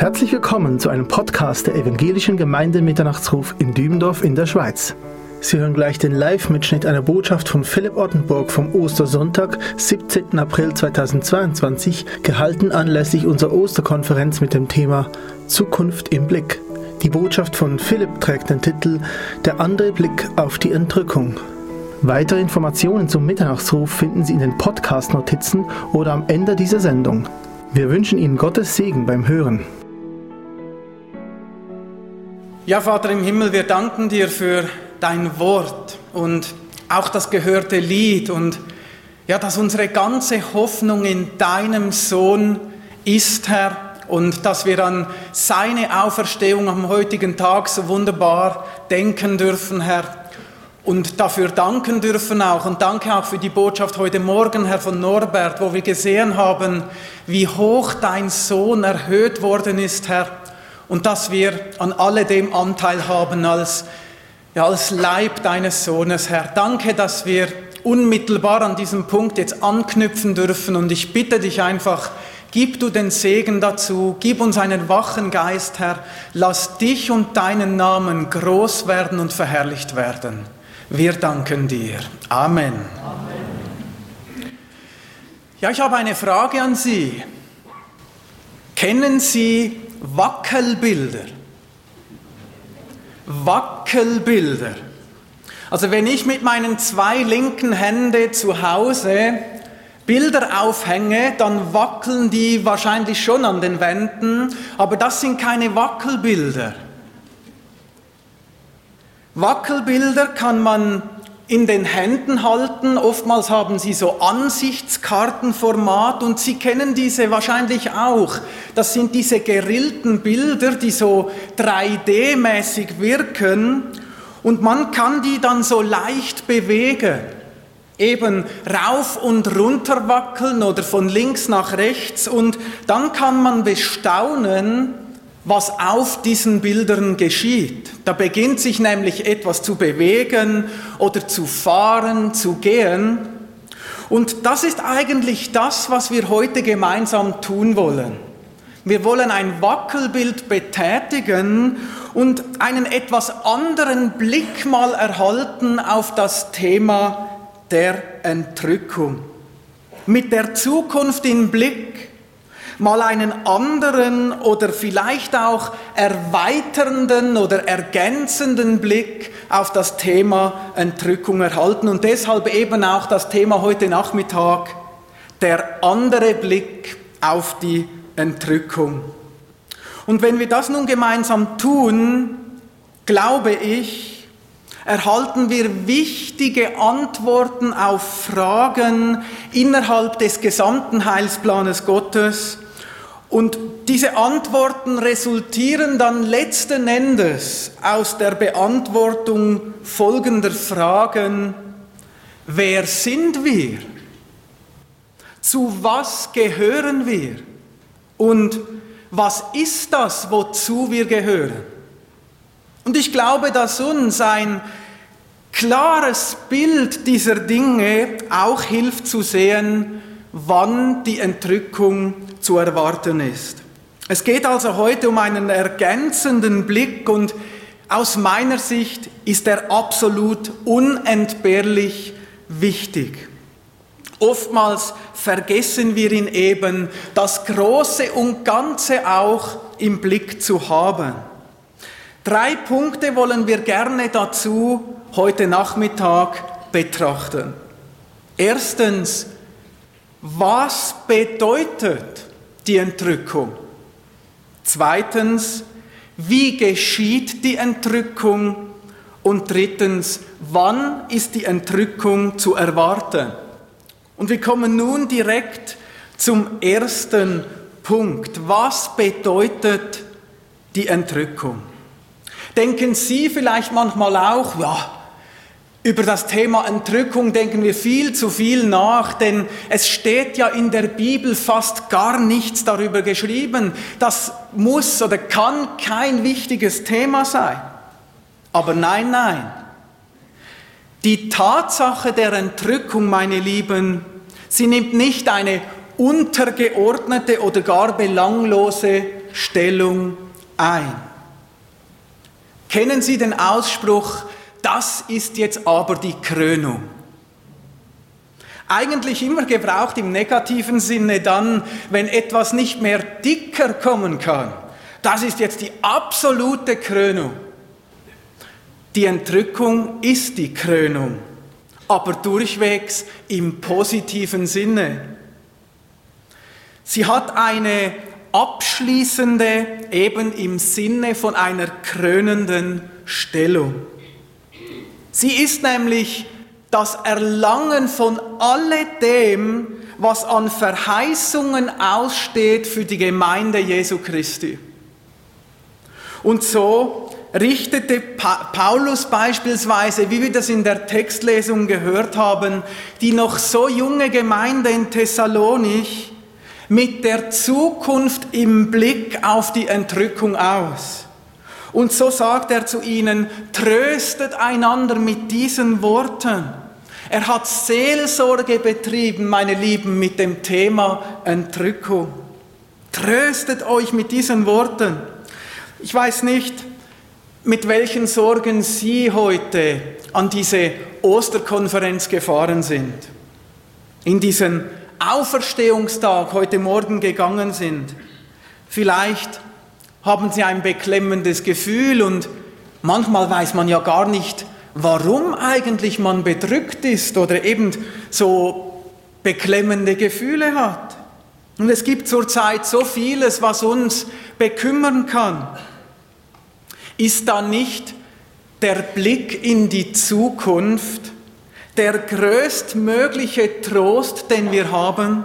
Herzlich willkommen zu einem Podcast der Evangelischen Gemeinde Mitternachtsruf in Dübendorf in der Schweiz. Sie hören gleich den Live-Mitschnitt einer Botschaft von Philipp Ottenburg vom Ostersonntag, 17. April 2022, gehalten anlässlich unserer Osterkonferenz mit dem Thema Zukunft im Blick. Die Botschaft von Philipp trägt den Titel Der andere Blick auf die Entrückung. Weitere Informationen zum Mitternachtsruf finden Sie in den Podcast-Notizen oder am Ende dieser Sendung. Wir wünschen Ihnen Gottes Segen beim Hören. Ja, Vater im Himmel, wir danken dir für dein Wort und auch das gehörte Lied und ja, dass unsere ganze Hoffnung in deinem Sohn ist, Herr, und dass wir an seine Auferstehung am heutigen Tag so wunderbar denken dürfen, Herr, und dafür danken dürfen auch. Und danke auch für die Botschaft heute Morgen, Herr von Norbert, wo wir gesehen haben, wie hoch dein Sohn erhöht worden ist, Herr, und dass wir an alledem Anteil haben als, ja, als Leib deines Sohnes, Herr. Danke, dass wir unmittelbar an diesem Punkt jetzt anknüpfen dürfen. Und ich bitte dich einfach, Gib du den Segen dazu, gib uns einen wachen Geist, Herr. Lass dich und deinen Namen groß werden und verherrlicht werden. Wir danken dir. Amen. Amen. Ja, ich habe eine Frage an Sie. Kennen Sie Wackelbilder? Wackelbilder. Also wenn ich mit meinen zwei linken Händen zu Hause Bilder aufhänge, dann wackeln die wahrscheinlich schon an den Wänden, aber das sind keine Wackelbilder. Wackelbilder kann man in den Händen halten. Oftmals haben sie so Ansichtskartenformat und Sie kennen diese wahrscheinlich auch. Das sind diese gerillten Bilder, die so 3D-mäßig wirken und man kann die dann so leicht bewegen. Eben rauf und runter wackeln oder von links nach rechts und dann kann man bestaunen, was auf diesen Bildern geschieht. Da beginnt sich nämlich etwas zu bewegen oder zu fahren, zu gehen. Und das ist eigentlich das, was wir heute gemeinsam tun wollen. Wir wollen ein Wackelbild betätigen und einen etwas anderen Blick mal erhalten auf das Thema der Entrückung. Mit der Zukunft im Blick mal einen anderen oder vielleicht auch erweiternden oder ergänzenden Blick auf das Thema Entrückung erhalten und deshalb eben auch das Thema heute Nachmittag, der andere Blick auf die Entrückung. Und wenn wir das nun gemeinsam tun, glaube ich, erhalten wir wichtige Antworten auf Fragen innerhalb des gesamten Heilsplanes Gottes, und diese Antworten resultieren dann letzten Endes aus der Beantwortung folgender Fragen. Wer sind wir? Zu was gehören wir? Und was ist das, wozu wir gehören? Und ich glaube, dass uns ein klares Bild dieser Dinge auch hilft zu sehen, wann die Entrückung zu erwarten ist. Es geht also heute um einen ergänzenden Blick und aus meiner Sicht ist er absolut unentbehrlich wichtig. Oftmals vergessen wir ihn eben, das Große und Ganze auch im Blick zu haben. Drei Punkte wollen wir gerne dazu heute Nachmittag betrachten. Erstens, was bedeutet die Entrückung? Zweitens, wie geschieht die Entrückung? Und drittens, wann ist die Entrückung zu erwarten? Und wir kommen nun direkt zum ersten Punkt. Was bedeutet die Entrückung? Denken Sie vielleicht manchmal auch, ja, über das Thema Entrückung denken wir viel zu viel nach, denn es steht ja in der Bibel fast gar nichts darüber geschrieben. Das muss oder kann kein wichtiges Thema sein. Aber nein, nein. Die Tatsache der Entrückung, meine Lieben, sie nimmt nicht eine untergeordnete oder gar belanglose Stellung ein. Kennen Sie den Ausspruch, das ist jetzt aber die Krönung? Eigentlich immer gebraucht im negativen Sinne dann, wenn etwas nicht mehr dicker kommen kann. Das ist jetzt die absolute Krönung. Die Entrückung ist die Krönung, aber durchwegs im positiven Sinne. Sie hat eine abschließende, eben im Sinne von einer krönenden Stellung. Sie ist nämlich das Erlangen von alledem, was an Verheißungen aussteht für die Gemeinde Jesu Christi. Und so richtete Paulus beispielsweise, wie wir das in der Textlesung gehört haben, die noch so junge Gemeinde in Thessalonich mit der Zukunft im Blick auf die Entrückung aus. Und so sagt er zu ihnen, tröstet einander mit diesen Worten. Er hat Seelsorge betrieben, meine Lieben, mit dem Thema Entrückung. Tröstet euch mit diesen Worten. Ich weiß nicht, mit welchen Sorgen Sie heute an diese Osterkonferenz gefahren sind. In diesen Auferstehungstag heute Morgen gegangen sind. Vielleicht haben sie ein beklemmendes Gefühl und manchmal weiß man ja gar nicht, warum eigentlich man bedrückt ist oder eben so beklemmende Gefühle hat. Und es gibt zurzeit so vieles, was uns bekümmern kann. Ist da nicht der Blick in die Zukunft der größtmögliche Trost, den wir haben,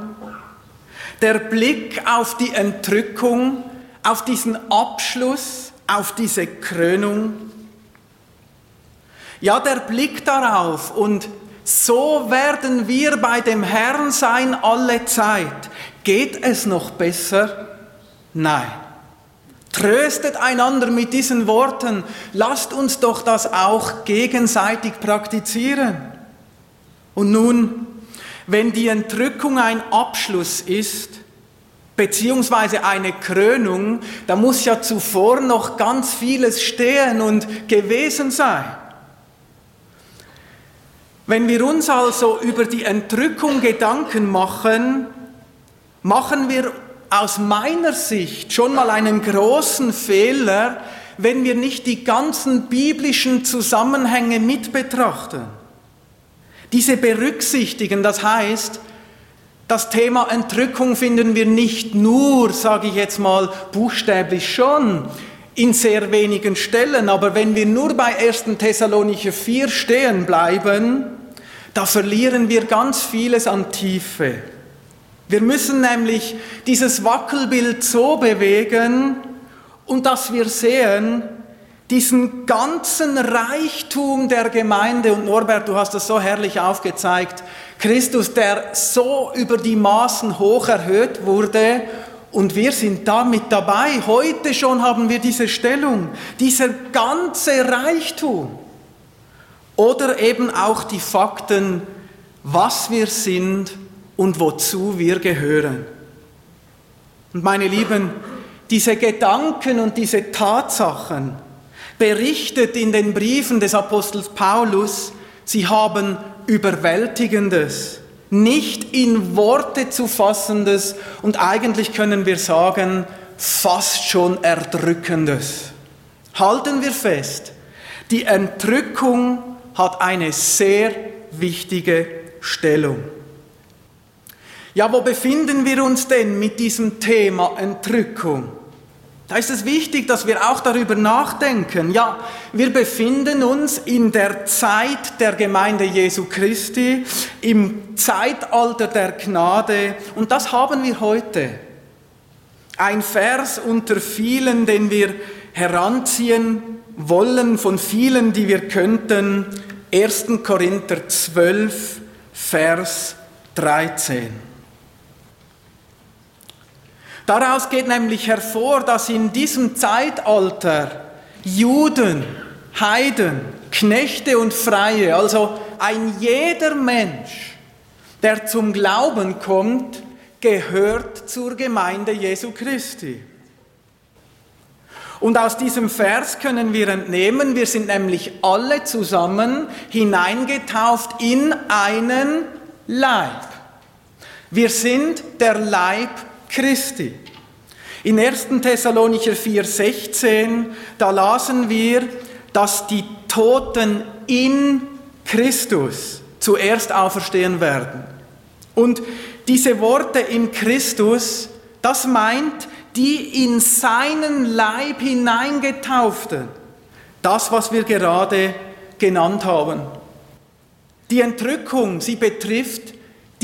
der Blick auf die Entrückung, auf diesen Abschluss, auf diese Krönung. Ja, der Blick darauf und so werden wir bei dem Herrn sein alle Zeit. Geht es noch besser? Nein. Tröstet einander mit diesen Worten. Lasst uns doch das auch gegenseitig praktizieren. Und nun, wenn die Entrückung ein Abschluss ist, beziehungsweise eine Krönung, da muss ja zuvor noch ganz vieles stehen und gewesen sein. Wenn wir uns also über die Entrückung Gedanken machen, machen wir aus meiner Sicht schon mal einen großen Fehler, wenn wir nicht die ganzen biblischen Zusammenhänge mit betrachten. Diese berücksichtigen, das heißt, das Thema Entrückung finden wir nicht nur, sage ich jetzt mal buchstäblich schon, in sehr wenigen Stellen, aber wenn wir nur bei 1. Thessalonicher 4 stehen bleiben, da verlieren wir ganz vieles an Tiefe. Wir müssen nämlich dieses Wackelbild so bewegen und dass wir sehen, diesen ganzen Reichtum der Gemeinde, und Norbert, du hast das so herrlich aufgezeigt, Christus, der so über die Maßen hoch erhöht wurde, und wir sind damit dabei. Heute schon haben wir diese Stellung, dieser ganze Reichtum. Oder eben auch die Fakten, was wir sind und wozu wir gehören. Und meine Lieben, diese Gedanken und diese Tatsachen, berichtet in den Briefen des Apostels Paulus, sie haben Überwältigendes, nicht in Worte zu fassendes und eigentlich können wir sagen, fast schon Erdrückendes. Halten wir fest, die Entrückung hat eine sehr wichtige Stellung. Ja, wo befinden wir uns denn mit diesem Thema Entrückung? Da ist es wichtig, dass wir auch darüber nachdenken. Ja, wir befinden uns in der Zeit der Gemeinde Jesu Christi, im Zeitalter der Gnade und das haben wir heute. Ein Vers unter vielen, den wir heranziehen wollen, von vielen, die wir könnten. 1. Korinther 12, Vers 13. Daraus geht nämlich hervor, dass in diesem Zeitalter Juden, Heiden, Knechte und Freie, also ein jeder Mensch, der zum Glauben kommt, gehört zur Gemeinde Jesu Christi. Und aus diesem Vers können wir entnehmen, wir sind nämlich alle zusammen hineingetauft in einen Leib. Wir sind der Leib Christi. In 1. Thessalonicher 4,16, da lasen wir, dass die Toten in Christus zuerst auferstehen werden. Und diese Worte in Christus, das meint die in seinen Leib hineingetauften. Das, was wir gerade genannt haben. Die Entrückung, sie betrifft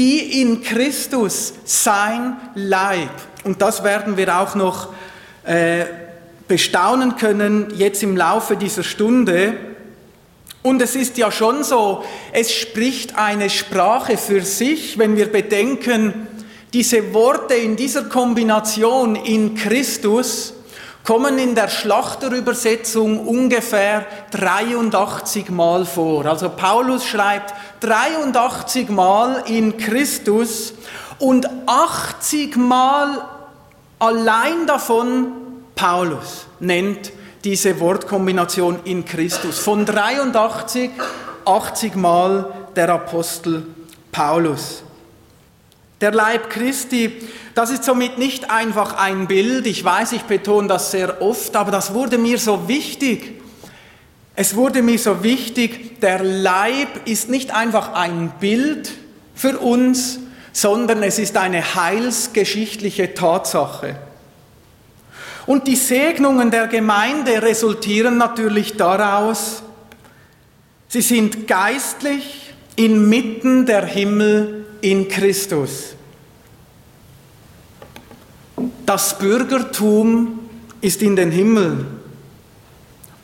die in Christus sein Leib. Und das werden wir auch noch äh, bestaunen können jetzt im Laufe dieser Stunde. Und es ist ja schon so, es spricht eine Sprache für sich, wenn wir bedenken, diese Worte in dieser Kombination in Christus kommen in der Schlachterübersetzung ungefähr 83 Mal vor. Also Paulus schreibt 83 Mal in Christus und 80 Mal allein davon Paulus nennt diese Wortkombination in Christus. Von 83, 80 Mal der Apostel Paulus. Der Leib Christi, das ist somit nicht einfach ein Bild. Ich weiß, ich betone das sehr oft, aber das wurde mir so wichtig. Es wurde mir so wichtig, der Leib ist nicht einfach ein Bild für uns, sondern es ist eine heilsgeschichtliche Tatsache. Und die Segnungen der Gemeinde resultieren natürlich daraus, sie sind geistlich inmitten der Himmel in Christus. Das Bürgertum ist in den Himmeln.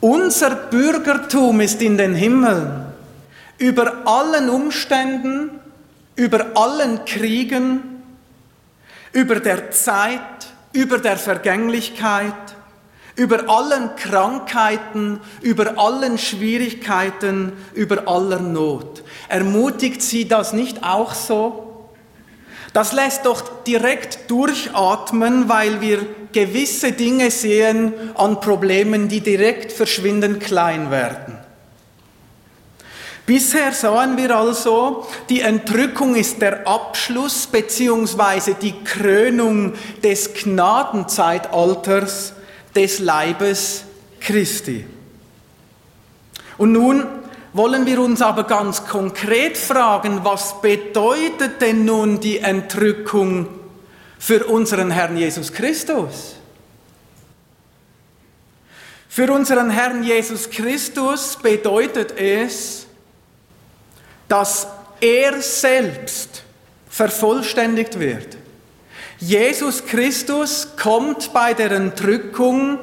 Unser Bürgertum ist in den Himmeln. Über allen Umständen, über allen Kriegen, über der Zeit, über der Vergänglichkeit, über allen Krankheiten, über allen Schwierigkeiten, über aller Not. Ermutigt Sie das nicht auch so? Das lässt doch direkt durchatmen, weil wir gewisse Dinge sehen an Problemen, die direkt verschwindend klein werden. Bisher sahen wir also, die Entrückung ist der Abschluss bzw. die Krönung des Gnadenzeitalters des Leibes Christi. Und nun wollen wir uns aber ganz konkret fragen, was bedeutet denn nun die Entrückung für unseren Herrn Jesus Christus? Für unseren Herrn Jesus Christus bedeutet es, dass er selbst vervollständigt wird. Jesus Christus kommt bei der Entrückung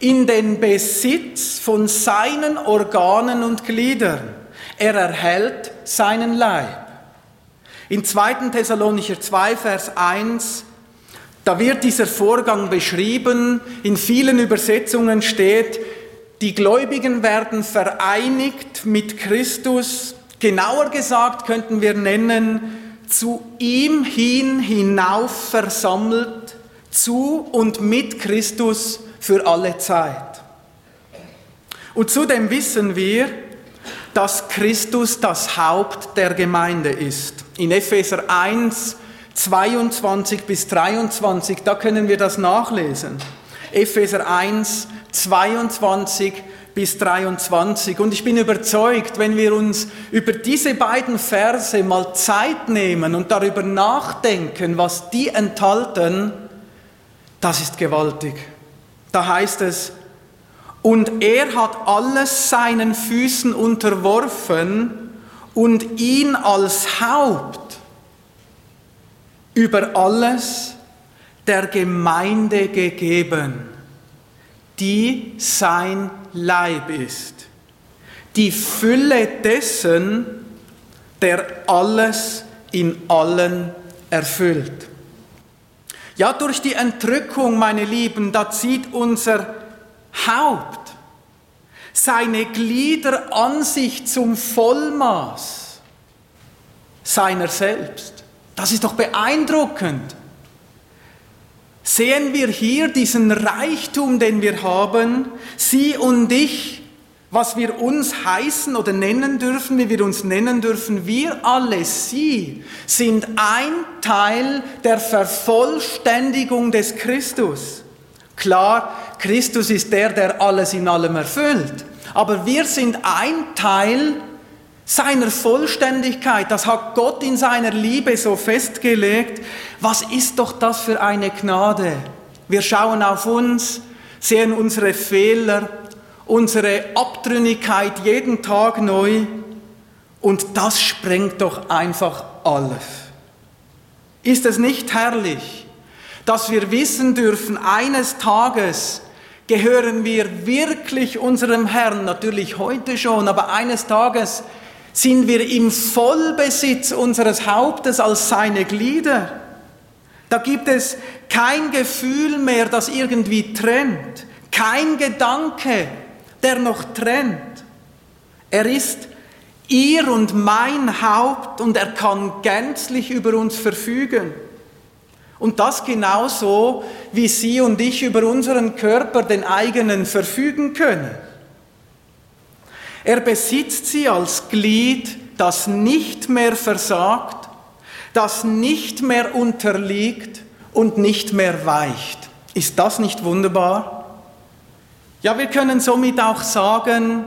in den Besitz von seinen Organen und Gliedern. Er erhält seinen Leib. In 2. Thessalonicher 2, Vers 1, da wird dieser Vorgang beschrieben. In vielen Übersetzungen steht, die Gläubigen werden vereinigt mit Christus Genauer gesagt könnten wir nennen, zu ihm hin hinauf versammelt, zu und mit Christus für alle Zeit. Und zudem wissen wir, dass Christus das Haupt der Gemeinde ist. In Epheser 1, 22 bis 23, da können wir das nachlesen. Epheser 1, 22 bis 23. Und ich bin überzeugt, wenn wir uns über diese beiden Verse mal Zeit nehmen und darüber nachdenken, was die enthalten, das ist gewaltig. Da heißt es, und er hat alles seinen Füßen unterworfen und ihn als Haupt über alles der Gemeinde gegeben die sein Leib ist. Die Fülle dessen, der alles in allen erfüllt. Ja, durch die Entrückung, meine Lieben, da zieht unser Haupt seine Glieder an sich zum Vollmaß seiner selbst. Das ist doch beeindruckend. sehen wir hier diesen Reichtum, den wir haben, Sie und ich, was wir uns heißen oder nennen dürfen, wie wir uns nennen dürfen, wir alle, Sie, sind ein Teil der Vervollständigung des Christus. Klar, Christus ist der, der alles in allem erfüllt, aber wir sind ein Teil seiner Vollständigkeit. Das hat Gott in seiner Liebe so festgelegt. Was ist doch das für eine Gnade? Wir schauen auf uns, sehen unsere Fehler, unsere Abtrünnigkeit jeden Tag neu und das sprengt doch einfach alles. Ist es nicht herrlich, dass wir wissen dürfen, eines Tages gehören wir wirklich unserem Herrn, natürlich heute schon, aber eines Tages sind wir im Vollbesitz unseres Hauptes als seine Glieder. Da gibt es kein Gefühl mehr, das irgendwie trennt, kein Gedanke, der noch trennt. Er ist ihr und mein Haupt und er kann gänzlich über uns verfügen. Und das genauso, wie Sie und ich über unseren Körper, den eigenen, verfügen können. Er besitzt sie als Glied, das nicht mehr versagt, das nicht mehr unterliegt und nicht mehr weicht. Ist das nicht wunderbar? Ja, wir können somit auch sagen,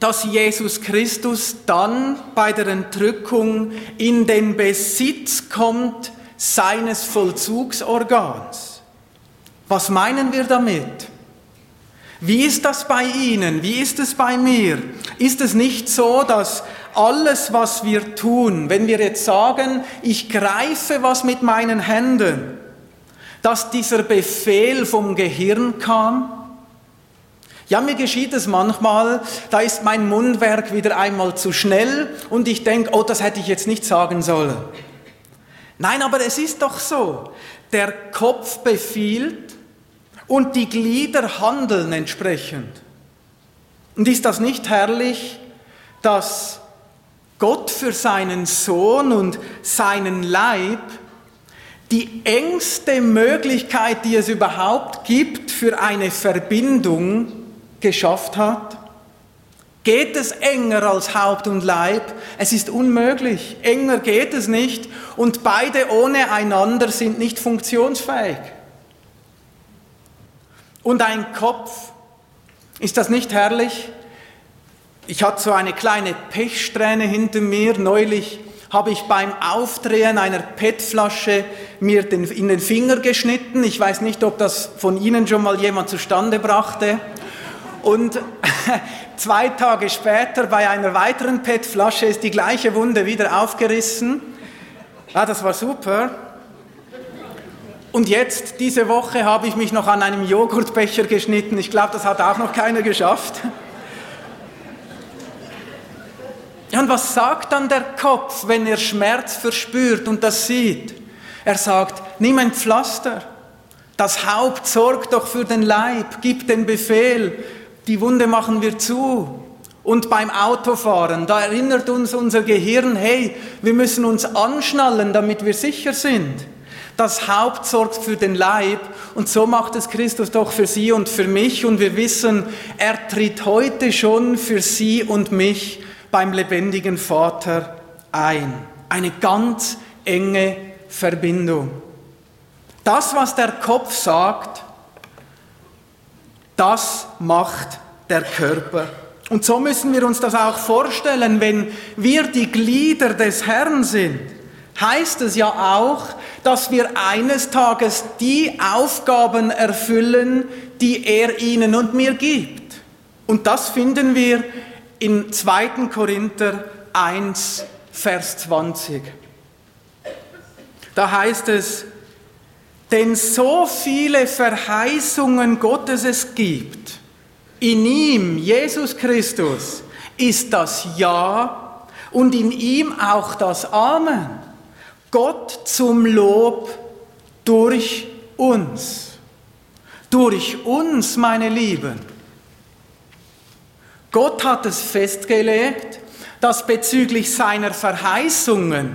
dass Jesus Christus dann bei der Entrückung in den Besitz kommt seines Vollzugsorgans. Was meinen wir damit? Wie ist das bei Ihnen? Wie ist es bei mir? Ist es nicht so, dass alles, was wir tun, wenn wir jetzt sagen, ich greife was mit meinen Händen, dass dieser Befehl vom Gehirn kam? Ja, mir geschieht es manchmal, da ist mein Mundwerk wieder einmal zu schnell und ich denke, oh, das hätte ich jetzt nicht sagen sollen. Nein, aber es ist doch so, der Kopf befiehlt und die Glieder handeln entsprechend. Und ist das nicht herrlich, dass Gott für seinen Sohn und seinen Leib die engste Möglichkeit, die es überhaupt gibt, für eine Verbindung geschafft hat? Geht es enger als Haupt und Leib? Es ist unmöglich. Enger geht es nicht. Und beide ohne einander sind nicht funktionsfähig und ein Kopf. Ist das nicht herrlich? Ich hatte so eine kleine Pechsträhne hinter mir. Neulich habe ich beim Aufdrehen einer PET-Flasche mir den, in den Finger geschnitten. Ich weiß nicht, ob das von Ihnen schon mal jemand zustande brachte. Und zwei Tage später bei einer weiteren PET-Flasche ist die gleiche Wunde wieder aufgerissen. Ah, das war super. Und jetzt, diese Woche, habe ich mich noch an einem Joghurtbecher geschnitten. Ich glaube, das hat auch noch keiner geschafft. Ja, und was sagt dann der Kopf, wenn er Schmerz verspürt und das sieht? Er sagt, nimm ein Pflaster. Das Haupt sorgt doch für den Leib, gib den Befehl, die Wunde machen wir zu. Und beim Autofahren, da erinnert uns unser Gehirn, hey, wir müssen uns anschnallen, damit wir sicher sind. Das Haupt sorgt für den Leib und so macht es Christus doch für Sie und für mich und wir wissen, er tritt heute schon für Sie und mich beim lebendigen Vater ein. Eine ganz enge Verbindung. Das, was der Kopf sagt, das macht der Körper. Und so müssen wir uns das auch vorstellen, wenn wir die Glieder des Herrn sind heißt es ja auch, dass wir eines Tages die Aufgaben erfüllen, die er ihnen und mir gibt. Und das finden wir in 2. Korinther 1, Vers 20. Da heißt es, denn so viele Verheißungen Gottes es gibt, in ihm, Jesus Christus, ist das Ja und in ihm auch das Amen. Gott zum Lob durch uns. Durch uns, meine Lieben. Gott hat es festgelegt, dass bezüglich seiner Verheißungen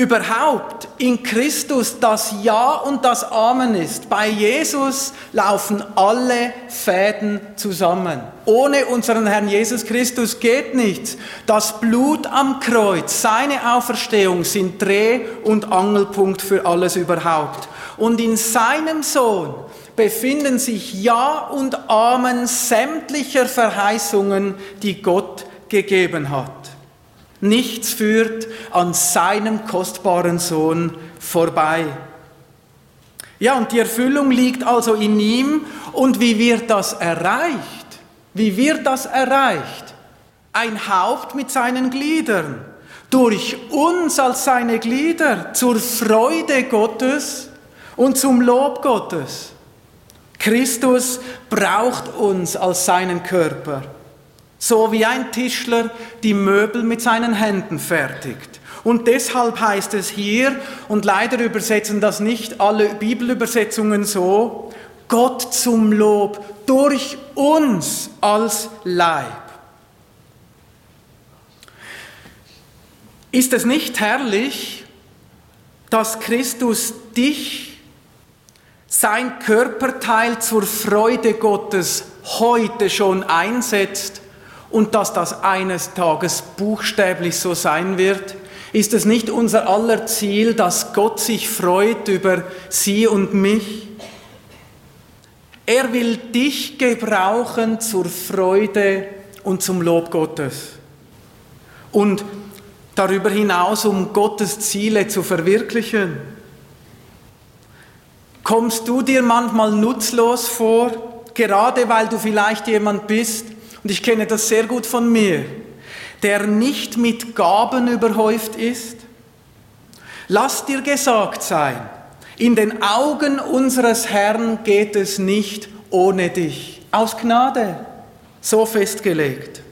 überhaupt in Christus das Ja und das Amen ist. Bei Jesus laufen alle Fäden zusammen. Ohne unseren Herrn Jesus Christus geht nichts. Das Blut am Kreuz, seine Auferstehung sind Dreh- und Angelpunkt für alles überhaupt. Und in seinem Sohn befinden sich Ja und Amen sämtlicher Verheißungen, die Gott gegeben hat. Nichts führt an seinem kostbaren Sohn vorbei. Ja, und die Erfüllung liegt also in ihm. Und wie wird das erreicht? Wie wird das erreicht? Ein Haupt mit seinen Gliedern. Durch uns als seine Glieder zur Freude Gottes und zum Lob Gottes. Christus braucht uns als seinen Körper. So wie ein Tischler die Möbel mit seinen Händen fertigt. Und deshalb heißt es hier, und leider übersetzen das nicht alle Bibelübersetzungen so, Gott zum Lob durch uns als Leib. Ist es nicht herrlich, dass Christus dich, sein Körperteil zur Freude Gottes heute schon einsetzt und dass das eines Tages buchstäblich so sein wird? Ist es nicht unser aller Ziel, dass Gott sich freut über sie und mich? Er will dich gebrauchen zur Freude und zum Lob Gottes. Und darüber hinaus, um Gottes Ziele zu verwirklichen. Kommst du dir manchmal nutzlos vor, gerade weil du vielleicht jemand bist, und ich kenne das sehr gut von mir, der nicht mit Gaben überhäuft ist? Lass dir gesagt sein, in den Augen unseres Herrn geht es nicht ohne dich. Aus Gnade, so festgelegt.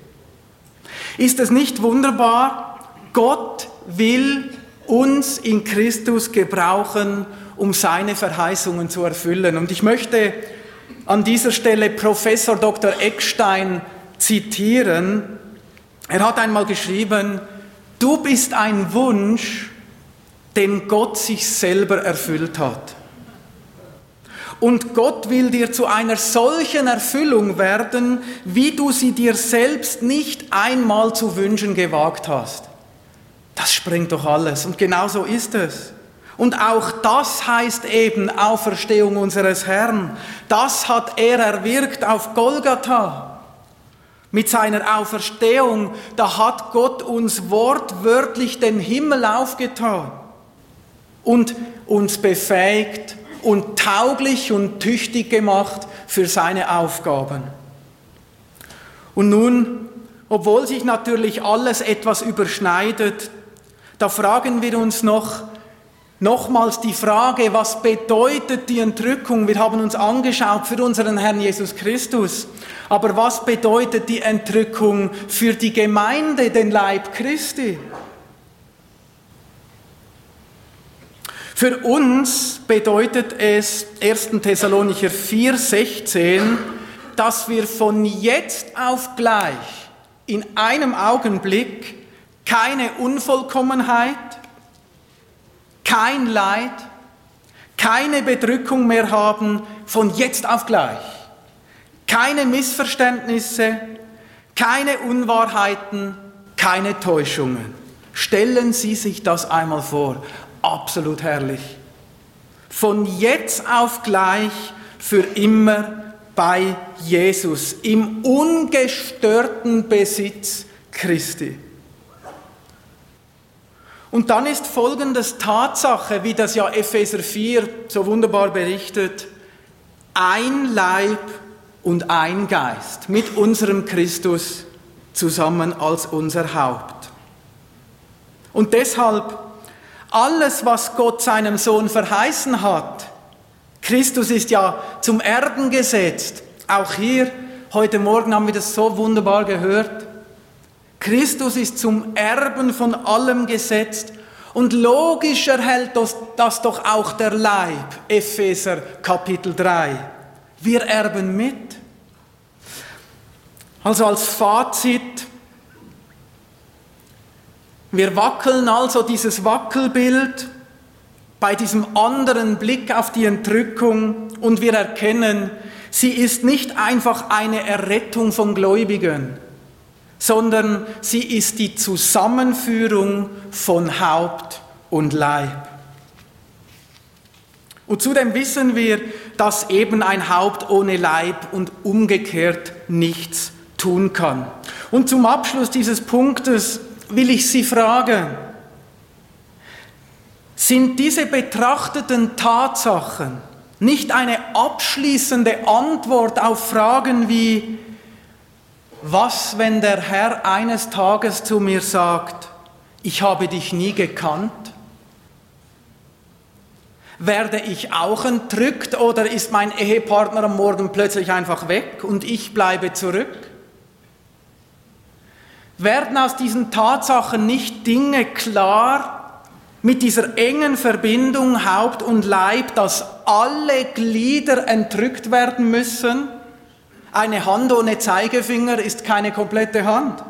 Ist es nicht wunderbar? Gott will uns in Christus gebrauchen, um seine Verheißungen zu erfüllen. Und ich möchte an dieser Stelle Professor Dr. Eckstein zitieren. Er hat einmal geschrieben, du bist ein Wunsch, den Gott sich selber erfüllt hat. Und Gott will dir zu einer solchen Erfüllung werden, wie du sie dir selbst nicht einmal zu wünschen gewagt hast. Das sprengt doch alles. Und genau so ist es. Und auch das heißt eben Auferstehung unseres Herrn. Das hat er erwirkt auf Golgatha. Mit seiner Auferstehung, da hat Gott uns wortwörtlich den Himmel aufgetan und uns befähigt und tauglich und tüchtig gemacht für seine Aufgaben. Und nun, obwohl sich natürlich alles etwas überschneidet, da fragen wir uns noch, Nochmals die Frage, was bedeutet die Entrückung? Wir haben uns angeschaut für unseren Herrn Jesus Christus. Aber was bedeutet die Entrückung für die Gemeinde, den Leib Christi? Für uns bedeutet es 1. Thessalonicher 4,16, dass wir von jetzt auf gleich in einem Augenblick keine Unvollkommenheit, kein Leid, keine Bedrückung mehr haben, von jetzt auf gleich. Keine Missverständnisse, keine Unwahrheiten, keine Täuschungen. Stellen Sie sich das einmal vor. Absolut herrlich. Von jetzt auf gleich für immer bei Jesus, im ungestörten Besitz Christi. Und dann ist folgendes Tatsache, wie das ja Epheser 4 so wunderbar berichtet, ein Leib und ein Geist mit unserem Christus zusammen als unser Haupt. Und deshalb alles, was Gott seinem Sohn verheißen hat, Christus ist ja zum Erben gesetzt. Auch hier, heute Morgen haben wir das so wunderbar gehört. Christus ist zum Erben von allem gesetzt und logisch erhält das, das doch auch der Leib, Epheser Kapitel 3. Wir erben mit. Also als Fazit, Wir wackeln also dieses Wackelbild bei diesem anderen Blick auf die Entrückung und wir erkennen, sie ist nicht einfach eine Errettung von Gläubigen, sondern sie ist die Zusammenführung von Haupt und Leib. Und zudem wissen wir, dass eben ein Haupt ohne Leib und umgekehrt nichts tun kann. Und zum Abschluss dieses Punktes will ich Sie fragen, sind diese betrachteten Tatsachen nicht eine abschließende Antwort auf Fragen wie, was, wenn der Herr eines Tages zu mir sagt, ich habe dich nie gekannt? Werde ich auch entrückt oder ist mein Ehepartner am Morgen plötzlich einfach weg und ich bleibe zurück? Werden aus diesen Tatsachen nicht Dinge klar mit dieser engen Verbindung Haupt und Leib, dass alle Glieder entrückt werden müssen? Eine Hand ohne Zeigefinger ist keine komplette Hand.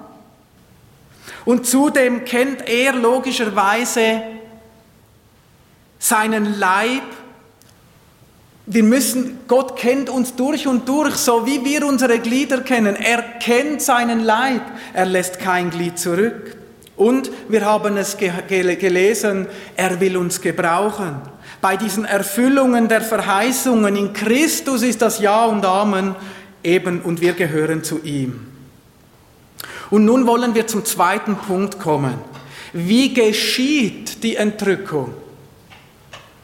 Und zudem kennt er logischerweise seinen Leib. Wir müssen, Gott kennt uns durch und durch, so wie wir unsere Glieder kennen. Er kennt seinen Leib. Er lässt kein Glied zurück. Und wir haben es gelesen, er will uns gebrauchen. Bei diesen Erfüllungen der Verheißungen in Christus ist das Ja und Amen eben und wir gehören zu ihm. Und nun wollen wir zum zweiten Punkt kommen. Wie geschieht die Entrückung?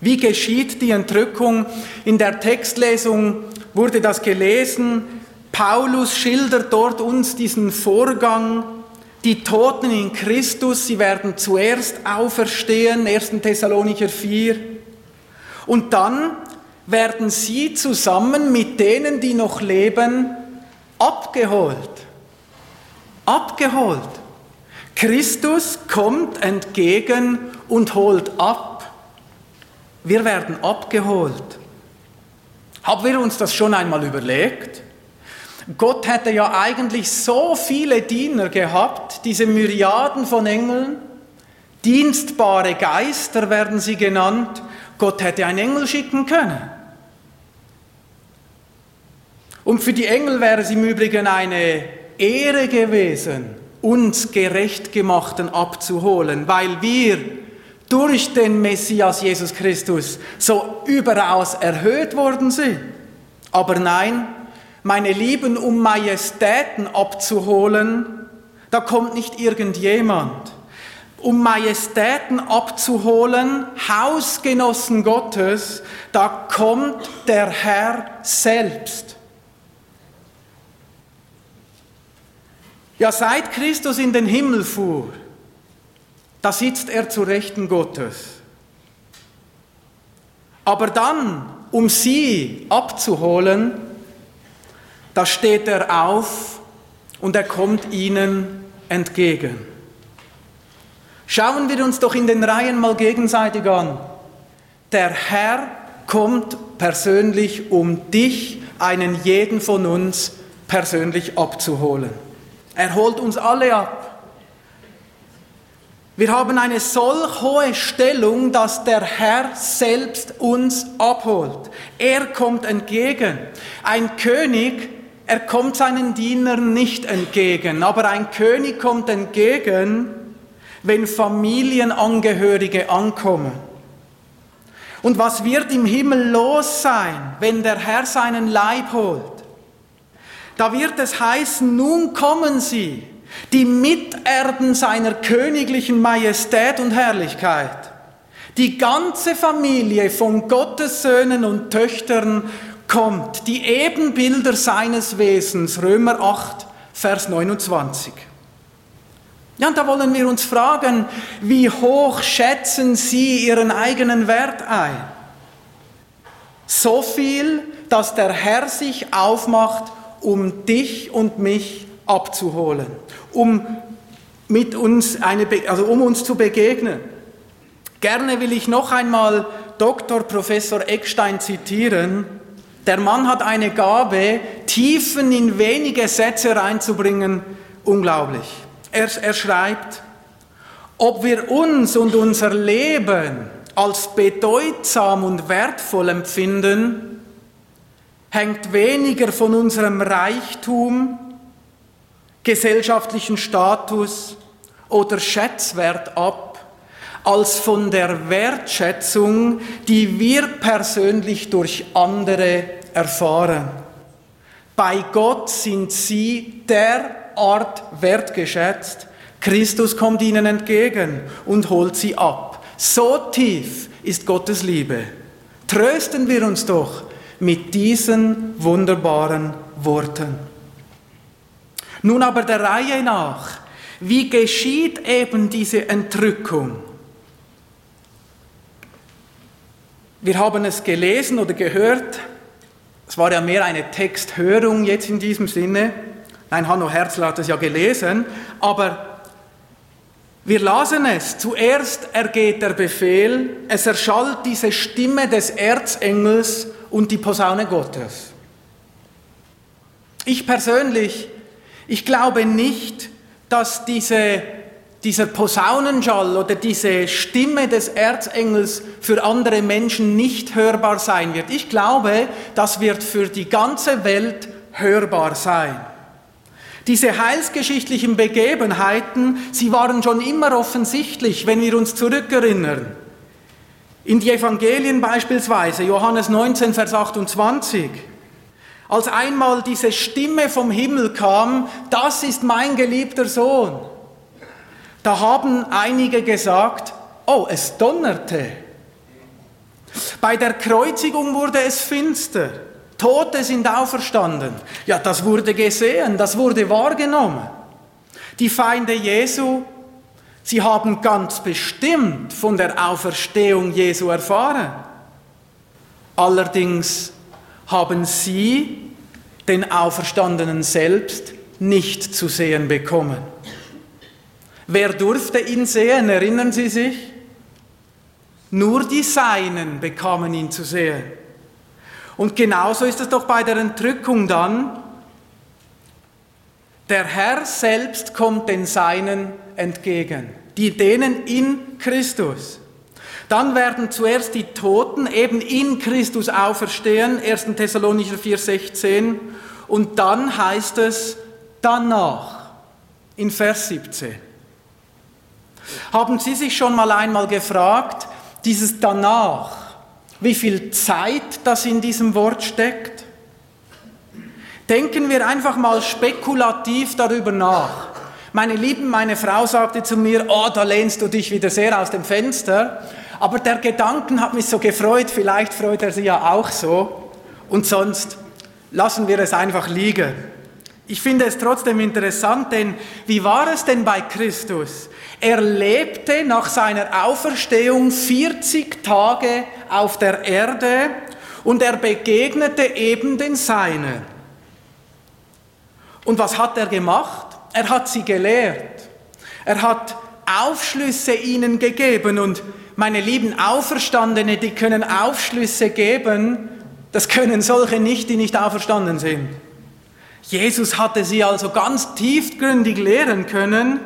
Wie geschieht die Entrückung? In der Textlesung wurde das gelesen. Paulus schildert dort uns diesen Vorgang. Die Toten in Christus, sie werden zuerst auferstehen, 1. Thessalonicher 4. Und dann werden sie zusammen mit denen, die noch leben, abgeholt. Abgeholt. Christus kommt entgegen und holt ab. Wir werden abgeholt. Haben wir uns das schon einmal überlegt? Gott hätte ja eigentlich so viele Diener gehabt, diese Myriaden von Engeln, dienstbare Geister werden sie genannt. Gott hätte einen Engel schicken können. Und für die Engel wäre es im Übrigen eine Ehre gewesen, uns Gerechtgemachten abzuholen, weil wir durch den Messias Jesus Christus so überaus erhöht worden sind. Aber nein, meine Lieben, um Majestäten abzuholen, da kommt nicht irgendjemand. Um Majestäten abzuholen, Hausgenossen Gottes, da kommt der Herr selbst. Ja, seit Christus in den Himmel fuhr, da sitzt er zu Rechten Gottes. Aber dann, um sie abzuholen, da steht er auf und er kommt ihnen entgegen. Schauen wir uns doch in den Reihen mal gegenseitig an. Der Herr kommt persönlich, um dich, einen jeden von uns, persönlich abzuholen. Er holt uns alle ab. Wir haben eine solch hohe Stellung, dass der Herr selbst uns abholt. Er kommt entgegen. Ein König, er kommt seinen Dienern nicht entgegen, aber ein König kommt entgegen, wenn Familienangehörige ankommen. Und was wird im Himmel los sein, wenn der Herr seinen Leib holt? Da wird es heißen, nun kommen sie, die Miterben seiner königlichen Majestät und Herrlichkeit. Die ganze Familie von Gottes Söhnen und Töchtern kommt, die Ebenbilder seines Wesens, Römer 8, Vers 29. Ja, und da wollen wir uns fragen, wie hoch schätzen Sie Ihren eigenen Wert ein? So viel, dass der Herr sich aufmacht, um dich und mich abzuholen um mit uns eine, also um uns zu begegnen. Gerne will ich noch einmal Dr. Professor Eckstein zitieren. Der Mann hat eine Gabe, Tiefen in wenige Sätze reinzubringen. Unglaublich. Er, er schreibt, Ob wir uns und unser Leben als bedeutsam und wertvoll empfinden, hängt weniger von unserem Reichtum, gesellschaftlichen Status oder Schätzwert ab, als von der Wertschätzung, die wir persönlich durch andere erfahren. Bei Gott sind sie derart wertgeschätzt, Christus kommt ihnen entgegen und holt sie ab. So tief ist Gottes Liebe. Trösten wir uns doch mit diesen wunderbaren Worten. Nun aber der Reihe nach, wie geschieht eben diese Entrückung? Wir haben es gelesen oder gehört, es war ja mehr eine Texthörung jetzt in diesem Sinne. Nein, Hanno Herzl hat es ja gelesen, aber wir lasen es. Zuerst ergeht der Befehl, es erschallt diese Stimme des Erzengels und die Posaune Gottes. Ich persönlich, ich glaube nicht, dass diese, dieser Posaunenschall oder diese Stimme des Erzengels für andere Menschen nicht hörbar sein wird. Ich glaube, das wird für die ganze Welt hörbar sein. Diese heilsgeschichtlichen Begebenheiten, sie waren schon immer offensichtlich, wenn wir uns zurückerinnern. In die Evangelien beispielsweise, Johannes 19, Vers 28. Als einmal diese Stimme vom Himmel kam, das ist mein geliebter Sohn. Da haben einige gesagt, oh, es donnerte. Bei der Kreuzigung wurde es finster. Tote sind auferstanden. Ja, das wurde gesehen, das wurde wahrgenommen. Die Feinde Jesu, sie haben ganz bestimmt von der Auferstehung Jesu erfahren. Allerdings haben sie den Auferstandenen selbst nicht zu sehen bekommen. Wer durfte ihn sehen, erinnern Sie sich? Nur die Seinen bekamen ihn zu sehen. Und genauso ist es doch bei der Entrückung dann. Der Herr selbst kommt den Seinen entgegen, die denen in Christus. Dann werden zuerst die Toten eben in Christus auferstehen, 1. Thessalonicher 4,16. Und dann heißt es danach, in Vers 17. Haben Sie sich schon mal einmal gefragt, dieses danach, wie viel Zeit das in diesem Wort steckt? Denken wir einfach mal spekulativ darüber nach. Meine Lieben, meine Frau sagte zu mir, oh, da lehnst du dich wieder sehr aus dem Fenster. Aber der Gedanken hat mich so gefreut, vielleicht freut er sie ja auch so. Und sonst lassen wir es einfach liegen. Ich finde es trotzdem interessant, denn wie war es denn bei Christus? Er lebte nach seiner Auferstehung 40 Tage auf der Erde und er begegnete eben den Seinen. Und was hat er gemacht? Er hat sie gelehrt. Er hat Aufschlüsse ihnen gegeben und meine lieben Auferstandene, die können Aufschlüsse geben, das können solche nicht, die nicht auferstanden sind. Jesus hatte sie also ganz tiefgründig lehren können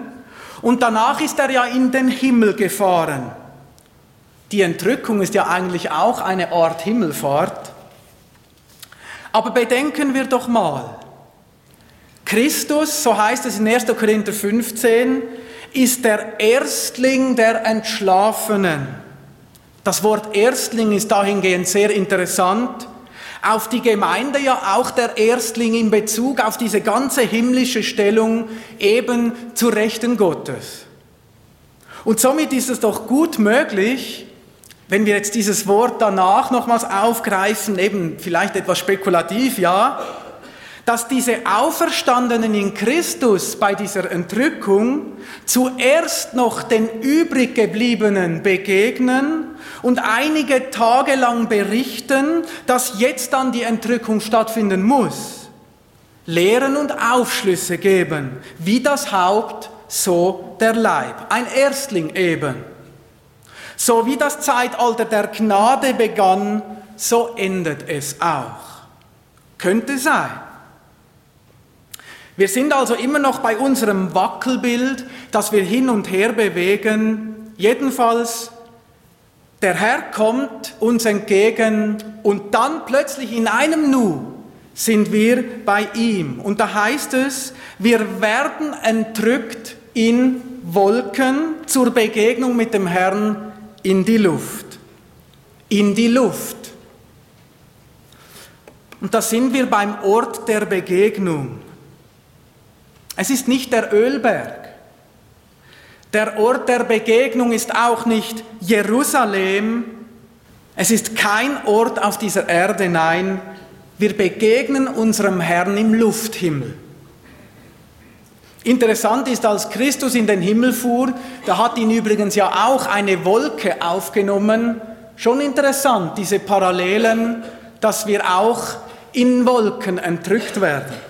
und danach ist er ja in den Himmel gefahren. Die Entrückung ist ja eigentlich auch eine Art Himmelfahrt. Aber bedenken wir doch mal, Christus, so heißt es in 1. Korinther 15, ist der Erstling der Entschlafenen. Das Wort Erstling ist dahingehend sehr interessant. Auf die Gemeinde ja auch der Erstling in Bezug auf diese ganze himmlische Stellung eben zur Rechten Gottes. Und somit ist es doch gut möglich, wenn wir jetzt dieses Wort danach nochmals aufgreifen, eben vielleicht etwas spekulativ, ja, dass diese Auferstandenen in Christus bei dieser Entrückung zuerst noch den übrig gebliebenen begegnen und einige Tage lang berichten, dass jetzt dann die Entrückung stattfinden muss. Lehren und Aufschlüsse geben, wie das Haupt, so der Leib. Ein Erstling eben. So wie das Zeitalter der Gnade begann, so endet es auch. Könnte sein. Wir sind also immer noch bei unserem Wackelbild, das wir hin und her bewegen. Jedenfalls, der Herr kommt uns entgegen und dann plötzlich in einem Nu sind wir bei ihm. Und da heißt es, wir werden entrückt in Wolken zur Begegnung mit dem Herrn in die Luft. In die Luft. Und da sind wir beim Ort der Begegnung. Es ist nicht der Ölberg. Der Ort der Begegnung ist auch nicht Jerusalem. Es ist kein Ort auf dieser Erde, nein, wir begegnen unserem Herrn im Lufthimmel. Interessant ist, als Christus in den Himmel fuhr, da hat ihn übrigens ja auch eine Wolke aufgenommen. Schon interessant, diese Parallelen, dass wir auch in Wolken entrückt werden.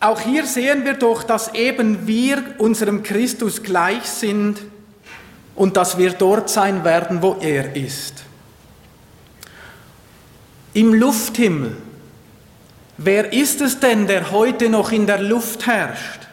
Auch hier sehen wir doch, dass eben wir unserem Christus gleich sind und dass wir dort sein werden, wo er ist. Im Lufthimmel. Wer ist es denn, der heute noch in der Luft herrscht?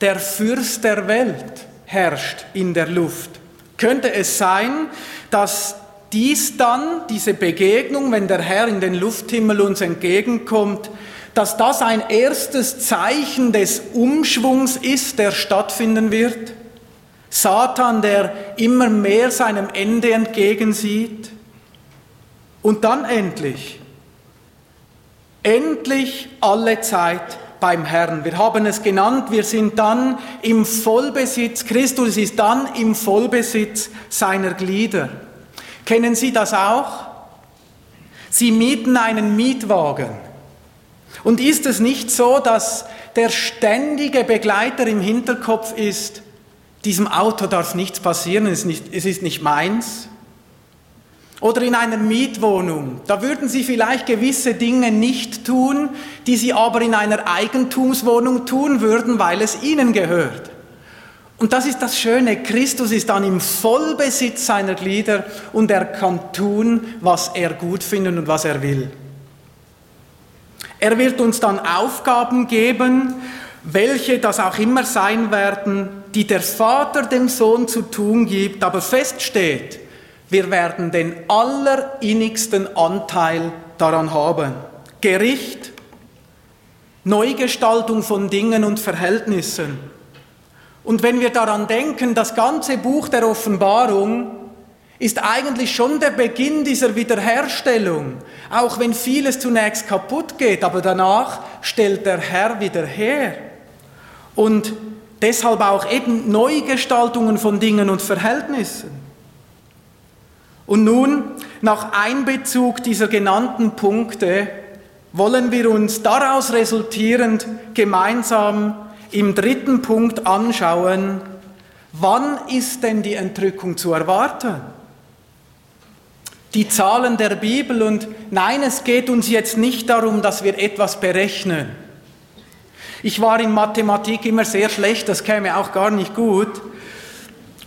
Der Fürst der Welt herrscht in der Luft. Könnte es sein, dass dies dann, diese Begegnung, wenn der Herr in den Lufthimmel uns entgegenkommt, dass das ein erstes Zeichen des Umschwungs ist, der stattfinden wird? Satan, der immer mehr seinem Ende entgegensieht? Und dann endlich, endlich alle Zeit beim Herrn. Wir haben es genannt, wir sind dann im Vollbesitz, Christus ist dann im Vollbesitz seiner Glieder. Kennen Sie das auch? Sie mieten einen Mietwagen. Und ist es nicht so, dass der ständige Begleiter im Hinterkopf ist, diesem Auto darf nichts passieren, es ist nicht, es ist nicht meins? Oder in einer Mietwohnung. Da würden Sie vielleicht gewisse Dinge nicht tun, die Sie aber in einer Eigentumswohnung tun würden, weil es Ihnen gehört. Und das ist das Schöne, Christus ist dann im Vollbesitz seiner Glieder und er kann tun, was er gut findet und was er will. Er wird uns dann Aufgaben geben, welche das auch immer sein werden, die der Vater dem Sohn zu tun gibt, aber feststeht, wir werden den allerinnigsten Anteil daran haben. Gericht, Neugestaltung von Dingen und Verhältnissen. Und wenn wir daran denken, das ganze Buch der Offenbarung ist eigentlich schon der Beginn dieser Wiederherstellung, auch wenn vieles zunächst kaputt geht, aber danach stellt der Herr wieder her. Und deshalb auch eben Neugestaltungen von Dingen und Verhältnissen. Und nun, nach Einbezug dieser genannten Punkte, wollen wir uns daraus resultierend gemeinsam im dritten Punkt anschauen, wann ist denn die Entrückung zu erwarten? Die Zahlen der Bibel und nein, es geht uns jetzt nicht darum, dass wir etwas berechnen. Ich war in Mathematik immer sehr schlecht, das käme auch gar nicht gut.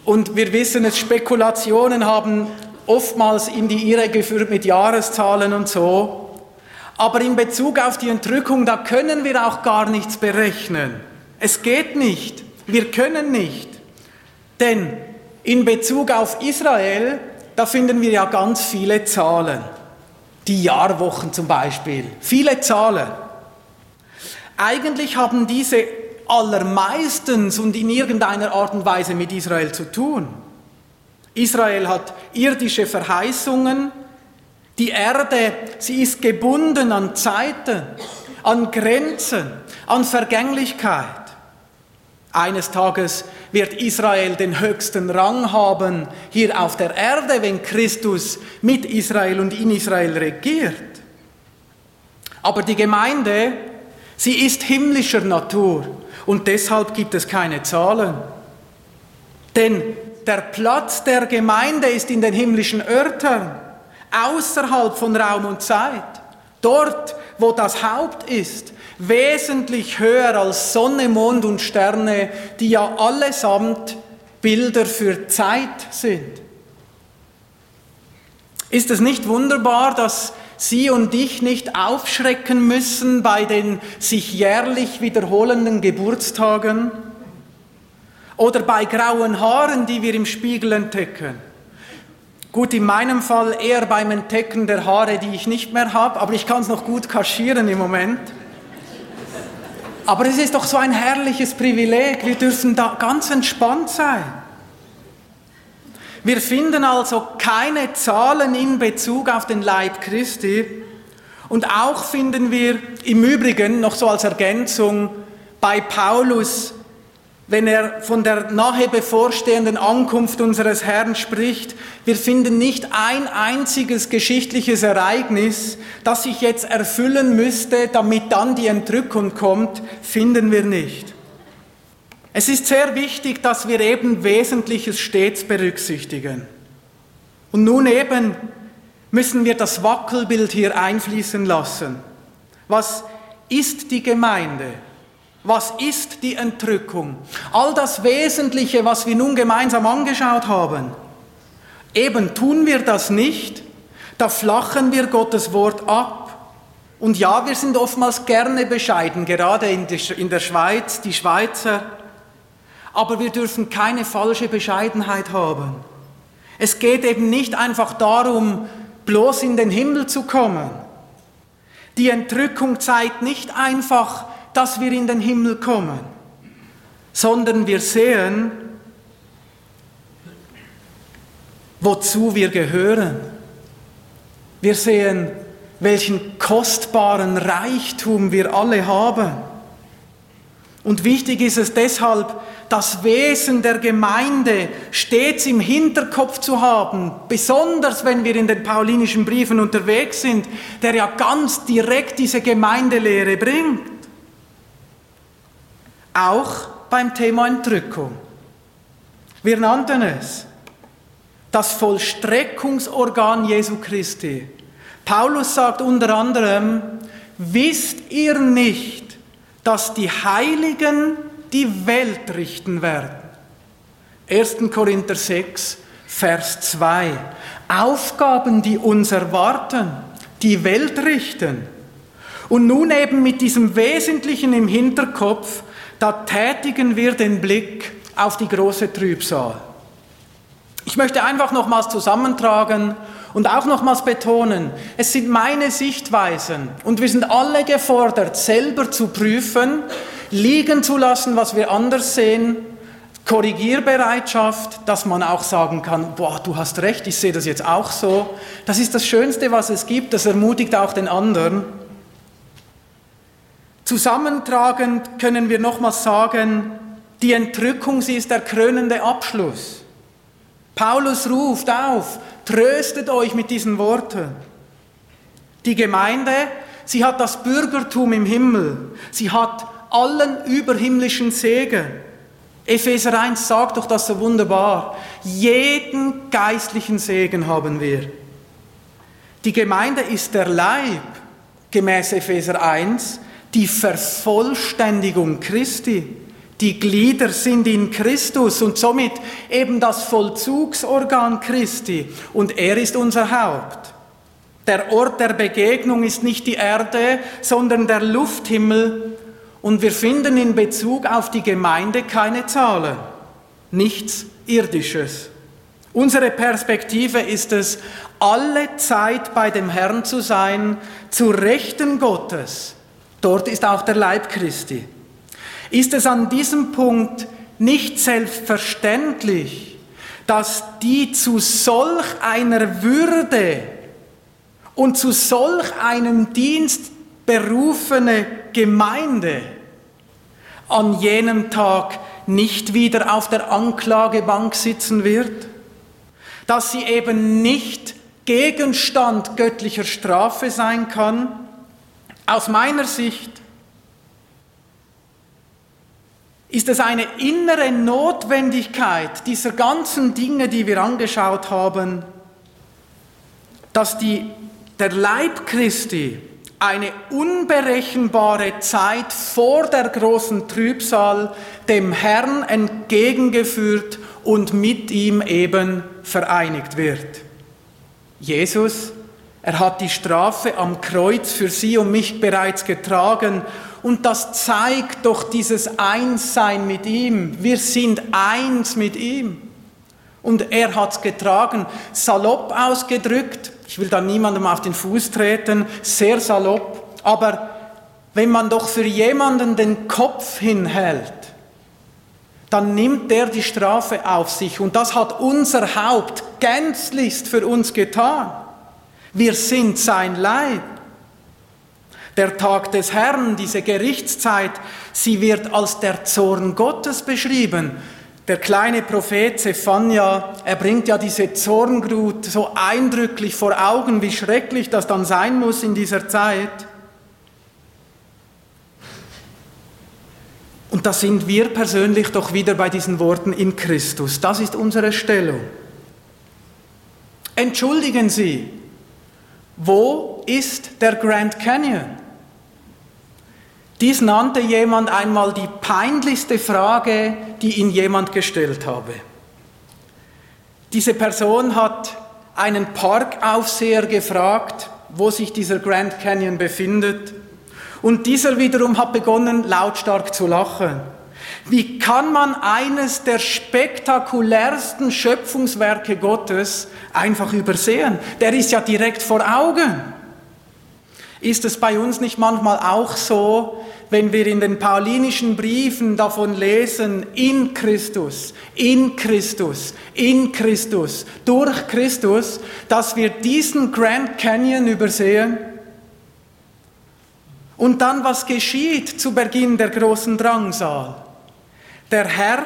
Und wir wissen es, Spekulationen haben oftmals in die Irre geführt mit Jahreszahlen und so. Aber in Bezug auf die Entrückung, da können wir auch gar nichts berechnen. Es geht nicht. Wir können nicht. Denn in Bezug auf Israel, da finden wir ja ganz viele Zahlen. Die Jahrwochen zum Beispiel. Viele Zahlen. Eigentlich haben diese allermeistens und in irgendeiner Art und Weise mit Israel zu tun. Israel hat irdische Verheißungen. Die Erde, sie ist gebunden an Zeiten, an Grenzen, an Vergänglichkeit. Eines Tages wird Israel den höchsten Rang haben hier auf der Erde, wenn Christus mit Israel und in Israel regiert. Aber die Gemeinde, sie ist himmlischer Natur und deshalb gibt es keine Zahlen. Denn der Platz der Gemeinde ist in den himmlischen Örtern, außerhalb von Raum und Zeit. Dort, wo das Haupt ist, wesentlich höher als Sonne, Mond und Sterne, die ja allesamt Bilder für Zeit sind. Ist es nicht wunderbar, dass Sie und ich nicht aufschrecken müssen bei den sich jährlich wiederholenden Geburtstagen oder bei grauen Haaren, die wir im Spiegel entdecken. Gut, in meinem Fall eher beim Entdecken der Haare, die ich nicht mehr habe, aber ich kann es noch gut kaschieren im Moment. Aber es ist doch so ein herrliches Privileg, wir dürfen da ganz entspannt sein. Wir finden also keine Zahlen in Bezug auf den Leib Christi und auch finden wir im Übrigen noch so als Ergänzung bei Paulus wenn er von der nahe bevorstehenden Ankunft unseres Herrn spricht, wir finden nicht ein einziges geschichtliches Ereignis, das sich jetzt erfüllen müsste, damit dann die Entrückung kommt, finden wir nicht. Es ist sehr wichtig, dass wir eben Wesentliches stets berücksichtigen. Und nun eben müssen wir das Wackelbild hier einfließen lassen. Was ist die Gemeinde? Was ist die Entrückung? All das Wesentliche, was wir nun gemeinsam angeschaut haben. Eben tun wir das nicht, da flachen wir Gottes Wort ab. Und ja, wir sind oftmals gerne bescheiden, gerade in der Schweiz, die Schweizer. Aber wir dürfen keine falsche Bescheidenheit haben. Es geht eben nicht einfach darum, bloß in den Himmel zu kommen. Die Entrückung zeigt nicht einfach, dass wir in den Himmel kommen, sondern wir sehen, wozu wir gehören. Wir sehen, welchen kostbaren Reichtum wir alle haben. Und wichtig ist es deshalb, das Wesen der Gemeinde stets im Hinterkopf zu haben, besonders wenn wir in den paulinischen Briefen unterwegs sind, der ja ganz direkt diese Gemeindelehre bringt. Auch beim Thema Entrückung. Wir nannten es das Vollstreckungsorgan Jesu Christi. Paulus sagt unter anderem, wisst ihr nicht, dass die Heiligen die Welt richten werden? 1. Korinther 6, Vers 2. Aufgaben, die uns erwarten, die Welt richten. Und nun eben mit diesem Wesentlichen im Hinterkopf da tätigen wir den Blick auf die große Trübsal. Ich möchte einfach nochmals zusammentragen und auch nochmals betonen, es sind meine Sichtweisen und wir sind alle gefordert, selber zu prüfen, liegen zu lassen, was wir anders sehen, Korrigierbereitschaft, dass man auch sagen kann, boah, du hast recht, ich sehe das jetzt auch so. Das ist das Schönste, was es gibt, das ermutigt auch den anderen. Zusammentragend können wir nochmals sagen, die Entrückung, sie ist der krönende Abschluss. Paulus ruft auf, tröstet euch mit diesen Worten. Die Gemeinde, sie hat das Bürgertum im Himmel, sie hat allen überhimmlischen Segen. Epheser 1 sagt doch das so wunderbar. Jeden geistlichen Segen haben wir. Die Gemeinde ist der Leib, gemäß Epheser 1, die Vervollständigung Christi. Die Glieder sind in Christus und somit eben das Vollzugsorgan Christi und er ist unser Haupt. Der Ort der Begegnung ist nicht die Erde, sondern der Lufthimmel und wir finden in Bezug auf die Gemeinde keine Zahlen, nichts Irdisches. Unsere Perspektive ist es, alle Zeit bei dem Herrn zu sein, zu Rechten Gottes Dort ist auch der Leib Christi. Ist es an diesem Punkt nicht selbstverständlich, dass die zu solch einer Würde und zu solch einem Dienst berufene Gemeinde an jenem Tag nicht wieder auf der Anklagebank sitzen wird? Dass sie eben nicht Gegenstand göttlicher Strafe sein kann? Aus meiner Sicht ist es eine innere Notwendigkeit dieser ganzen Dinge, die wir angeschaut haben, dass die, der Leib Christi eine unberechenbare Zeit vor der großen Trübsal dem Herrn entgegengeführt und mit ihm eben vereinigt wird. Jesus Er hat die Strafe am Kreuz für sie und mich bereits getragen. Und das zeigt doch dieses Einssein mit ihm. Wir sind eins mit ihm. Und er hat's getragen, salopp ausgedrückt. Ich will da niemandem auf den Fuß treten, sehr salopp. Aber wenn man doch für jemanden den Kopf hinhält, dann nimmt der die Strafe auf sich. Und das hat unser Haupt gänzlichst für uns getan. Wir sind sein Leib. Der Tag des Herrn, diese Gerichtszeit, sie wird als der Zorn Gottes beschrieben. Der kleine Prophet Zephania, er bringt ja diese Zornglut so eindrücklich vor Augen, wie schrecklich das dann sein muss in dieser Zeit. Und da sind wir persönlich doch wieder bei diesen Worten in Christus. Das ist unsere Stellung. Entschuldigen Sie, wo ist der Grand Canyon? Dies nannte jemand einmal die peinlichste Frage, die ihn jemand gestellt habe. Diese Person hat einen Parkaufseher gefragt, wo sich dieser Grand Canyon befindet. Und dieser wiederum hat begonnen, lautstark zu lachen. Wie kann man eines der spektakulärsten Schöpfungswerke Gottes einfach übersehen? Der ist ja direkt vor Augen. Ist es bei uns nicht manchmal auch so, wenn wir in den paulinischen Briefen davon lesen, in Christus, in Christus, in Christus, durch Christus, dass wir diesen Grand Canyon übersehen? Und dann, was geschieht zu Beginn der großen Drangsal? Der Herr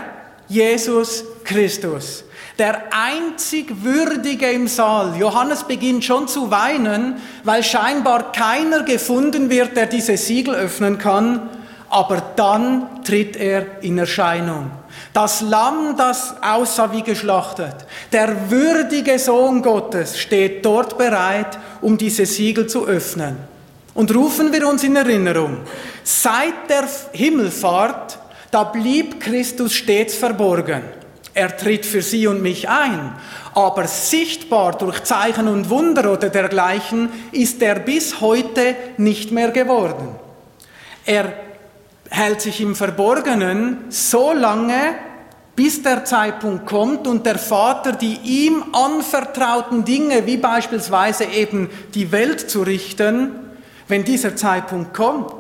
Jesus Christus, der einzig Würdige im Saal. Johannes beginnt schon zu weinen, weil scheinbar keiner gefunden wird, der diese Siegel öffnen kann. Aber dann tritt er in Erscheinung. Das Lamm, das aussah wie geschlachtet, der würdige Sohn Gottes steht dort bereit, um diese Siegel zu öffnen. Und rufen wir uns in Erinnerung, seit der Himmelfahrt, da blieb Christus stets verborgen. Er tritt für sie und mich ein, aber sichtbar durch Zeichen und Wunder oder dergleichen ist er bis heute nicht mehr geworden. Er hält sich im Verborgenen so lange, bis der Zeitpunkt kommt und der Vater die ihm anvertrauten Dinge, wie beispielsweise eben die Welt zu richten, wenn dieser Zeitpunkt kommt.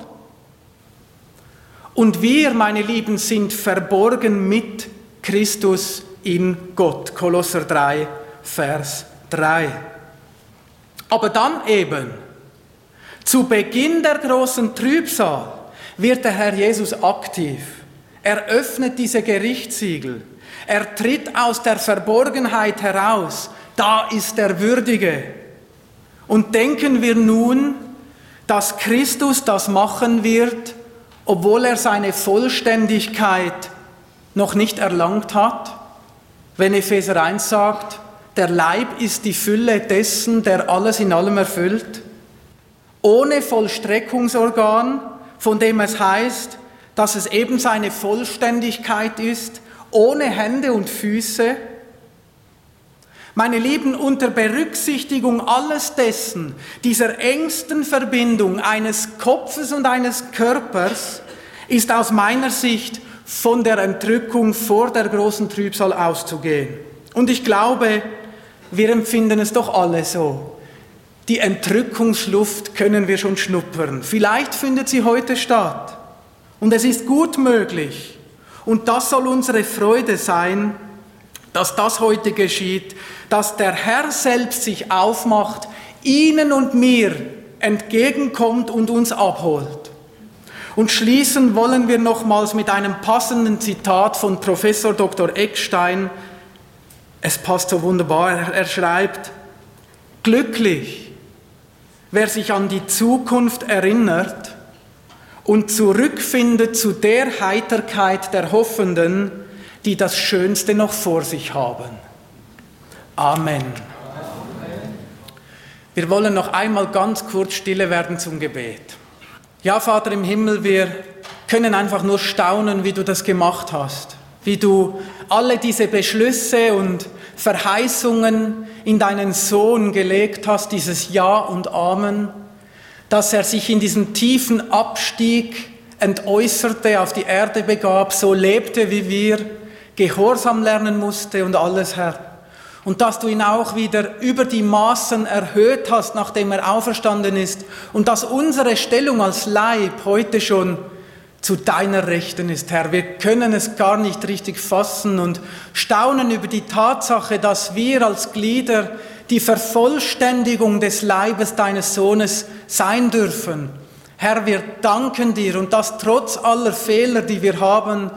Und wir, meine Lieben, sind verborgen mit Christus in Gott. Kolosser 3, Vers 3. Aber dann eben, zu Beginn der großen Trübsal, wird der Herr Jesus aktiv. Er öffnet diese Gerichtssiegel. Er tritt aus der Verborgenheit heraus. Da ist der Würdige. Und denken wir nun dass Christus das machen wird, obwohl er seine Vollständigkeit noch nicht erlangt hat. Wenn Epheser 1 sagt, der Leib ist die Fülle dessen, der alles in allem erfüllt, ohne Vollstreckungsorgan, von dem es heißt, dass es eben seine Vollständigkeit ist, ohne Hände und Füße, meine Lieben, unter Berücksichtigung alles dessen, dieser engsten Verbindung eines Kopfes und eines Körpers, ist aus meiner Sicht von der Entrückung vor der großen Trübsal auszugehen. Und ich glaube, wir empfinden es doch alle so. Die Entrückungsluft können wir schon schnuppern. Vielleicht findet sie heute statt. Und es ist gut möglich. Und das soll unsere Freude sein, dass das heute geschieht, dass der Herr selbst sich aufmacht, Ihnen und mir entgegenkommt und uns abholt. Und schließen wollen wir nochmals mit einem passenden Zitat von Professor Dr. Eckstein. Es passt so wunderbar. Er schreibt, glücklich, wer sich an die Zukunft erinnert und zurückfindet zu der Heiterkeit der Hoffenden, die das Schönste noch vor sich haben. Amen. Wir wollen noch einmal ganz kurz stille werden zum Gebet. Ja, Vater im Himmel, wir können einfach nur staunen, wie du das gemacht hast. wie du alle diese Beschlüsse und Verheißungen in deinen Sohn gelegt hast, dieses Ja und Amen, dass er sich in diesem tiefen Abstieg entäußerte, auf die Erde begab, so lebte wie wir, Gehorsam lernen musste und alles, Herr. Und dass du ihn auch wieder über die Maßen erhöht hast, nachdem er auferstanden ist. Und dass unsere Stellung als Leib heute schon zu deiner Rechten ist, Herr. Wir können es gar nicht richtig fassen und staunen über die Tatsache, dass wir als Glieder die Vervollständigung des Leibes deines Sohnes sein dürfen. Herr, wir danken dir und das trotz aller Fehler, die wir haben,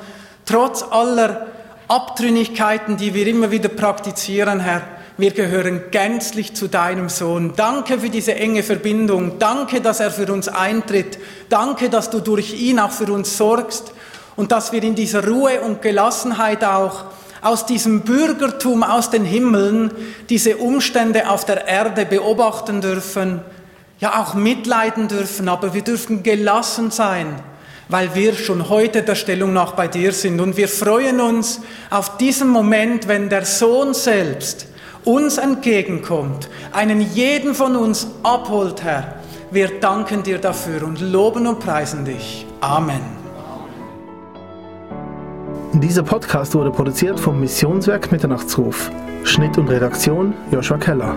trotz aller Abtrünnigkeiten, die wir immer wieder praktizieren, Herr. Wir gehören gänzlich zu deinem Sohn. Danke für diese enge Verbindung. Danke, dass er für uns eintritt. Danke, dass du durch ihn auch für uns sorgst und dass wir in dieser Ruhe und Gelassenheit auch aus diesem Bürgertum aus den Himmeln diese Umstände auf der Erde beobachten dürfen, ja auch mitleiden dürfen, aber wir dürfen gelassen sein, weil wir schon heute der Stellung nach bei dir sind. Und wir freuen uns auf diesen Moment, wenn der Sohn selbst uns entgegenkommt, einen jeden von uns abholt, Herr. Wir danken dir dafür und loben und preisen dich. Amen. Dieser Podcast wurde produziert vom Missionswerk Mitternachtsruf. Schnitt und Redaktion Joshua Keller.